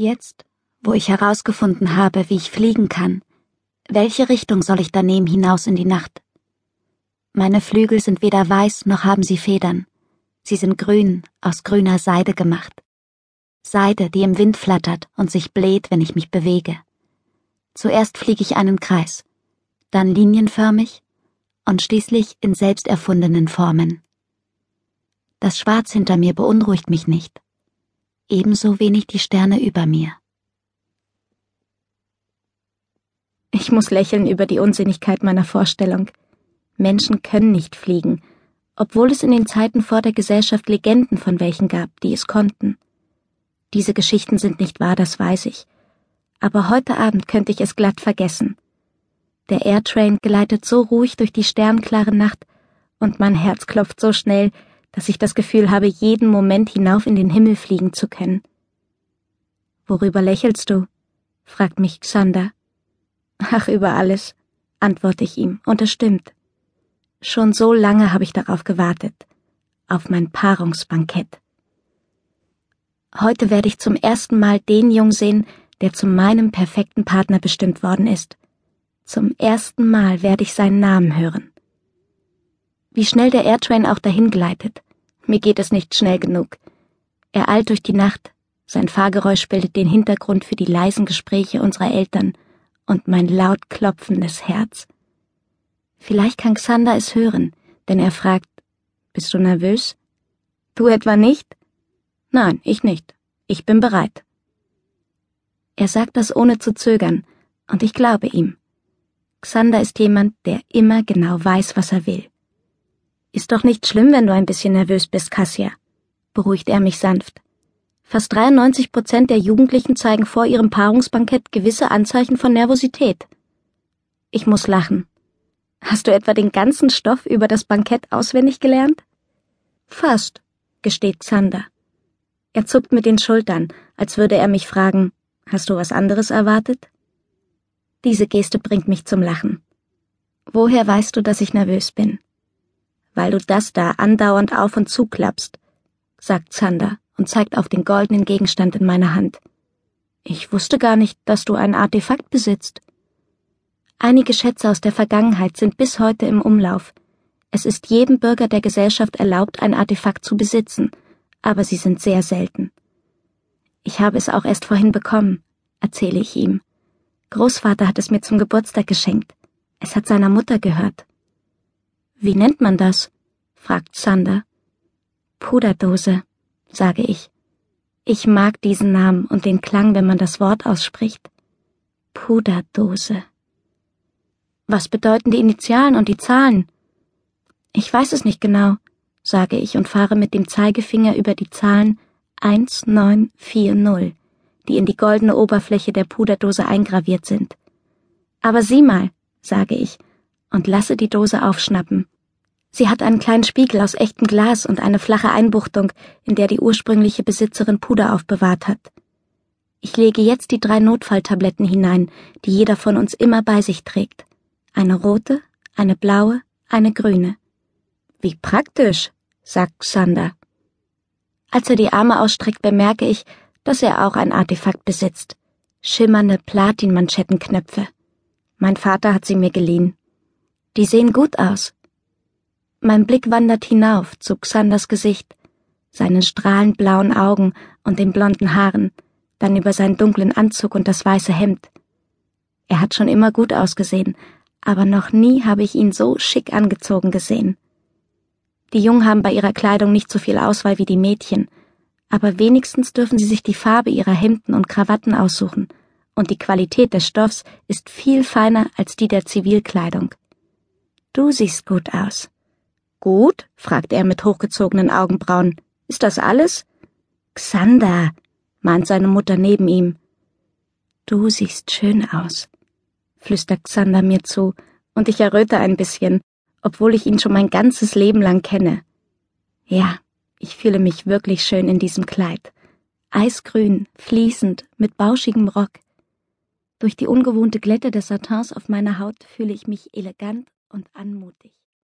Jetzt, wo ich herausgefunden habe, wie ich fliegen kann, welche Richtung soll ich da nehmen hinaus in die Nacht? Meine Flügel sind weder weiß noch haben sie Federn. Sie sind grün, aus grüner Seide gemacht. Seide, die im Wind flattert und sich bläht, wenn ich mich bewege. Zuerst fliege ich einen Kreis, dann linienförmig und schließlich in selbst erfundenen Formen. Das Schwarz hinter mir beunruhigt mich nicht, ebenso wenig die Sterne über mir. Ich muss lächeln über die Unsinnigkeit meiner Vorstellung. Menschen können nicht fliegen, obwohl es in den Zeiten vor der Gesellschaft Legenden von welchen gab, die es konnten. Diese Geschichten sind nicht wahr, das weiß ich. Aber heute Abend könnte ich es glatt vergessen. Der Airtrain gleitet so ruhig durch die sternklare Nacht und mein Herz klopft so schnell, dass ich das Gefühl habe, jeden Moment hinauf in den Himmel fliegen zu können. Worüber lächelst du? fragt mich Xander. Ach, über alles, antworte ich ihm, und es stimmt. Schon so lange habe ich darauf gewartet. Auf mein Paarungsbankett. Heute werde ich zum ersten Mal den Jung sehen, der zu meinem perfekten Partner bestimmt worden ist. Zum ersten Mal werde ich seinen Namen hören. Wie schnell der Airtrain auch dahin gleitet. Mir geht es nicht schnell genug. Er eilt durch die Nacht. Sein Fahrgeräusch bildet den Hintergrund für die leisen Gespräche unserer Eltern und mein laut klopfendes Herz. Vielleicht kann Xander es hören, denn er fragt, bist du nervös? Du etwa nicht? Nein, ich nicht. Ich bin bereit. Er sagt das ohne zu zögern, und ich glaube ihm. Xander ist jemand, der immer genau weiß, was er will. Ist doch nicht schlimm, wenn du ein bisschen nervös bist, Cassia, beruhigt er mich sanft. Fast 93 Prozent der Jugendlichen zeigen vor ihrem Paarungsbankett gewisse Anzeichen von Nervosität. Ich muss lachen. Hast du etwa den ganzen Stoff über das Bankett auswendig gelernt? Fast, gesteht Xander. Er zuckt mit den Schultern, als würde er mich fragen, hast du was anderes erwartet? Diese Geste bringt mich zum Lachen. Woher weißt du, dass ich nervös bin? Weil du das da andauernd auf und zuklappst, sagt Xander und zeigt auf den goldenen Gegenstand in meiner Hand. Ich wusste gar nicht, dass du ein Artefakt besitzt. Einige Schätze aus der Vergangenheit sind bis heute im Umlauf. Es ist jedem Bürger der Gesellschaft erlaubt, ein Artefakt zu besitzen, aber sie sind sehr selten. Ich habe es auch erst vorhin bekommen, erzähle ich ihm. Großvater hat es mir zum Geburtstag geschenkt. Es hat seiner Mutter gehört. Wie nennt man das? fragt Sander. Puderdose, sage ich. Ich mag diesen Namen und den Klang, wenn man das Wort ausspricht. Puderdose. Was bedeuten die Initialen und die Zahlen? Ich weiß es nicht genau, sage ich und fahre mit dem Zeigefinger über die Zahlen 1940, die in die goldene Oberfläche der Puderdose eingraviert sind. Aber sieh mal, sage ich und lasse die Dose aufschnappen. Sie hat einen kleinen Spiegel aus echtem Glas und eine flache Einbuchtung, in der die ursprüngliche Besitzerin Puder aufbewahrt hat. Ich lege jetzt die drei Notfalltabletten hinein, die jeder von uns immer bei sich trägt. Eine rote, eine blaue, eine grüne. Wie praktisch, sagt Xander. Als er die Arme ausstreckt, bemerke ich, dass er auch ein Artefakt besitzt. Schimmernde Platinmanschettenknöpfe. Mein Vater hat sie mir geliehen. Die sehen gut aus. Mein Blick wandert hinauf zu Xanders Gesicht, seinen strahlend blauen Augen und den blonden Haaren, dann über seinen dunklen Anzug und das weiße Hemd. Er hat schon immer gut ausgesehen, aber noch nie habe ich ihn so schick angezogen gesehen. Die Jungen haben bei ihrer Kleidung nicht so viel Auswahl wie die Mädchen, aber wenigstens dürfen sie sich die Farbe ihrer Hemden und Krawatten aussuchen, und die Qualität des Stoffs ist viel feiner als die der Zivilkleidung. Du siehst gut aus. Gut? fragt er mit hochgezogenen Augenbrauen. Ist das alles? Xander, mahnt seine Mutter neben ihm. Du siehst schön aus flüstert Xander mir zu, und ich erröte ein bisschen, obwohl ich ihn schon mein ganzes Leben lang kenne. Ja, ich fühle mich wirklich schön in diesem Kleid. Eisgrün, fließend, mit bauschigem Rock. Durch die ungewohnte Glätte des Satins auf meiner Haut fühle ich mich elegant und anmutig.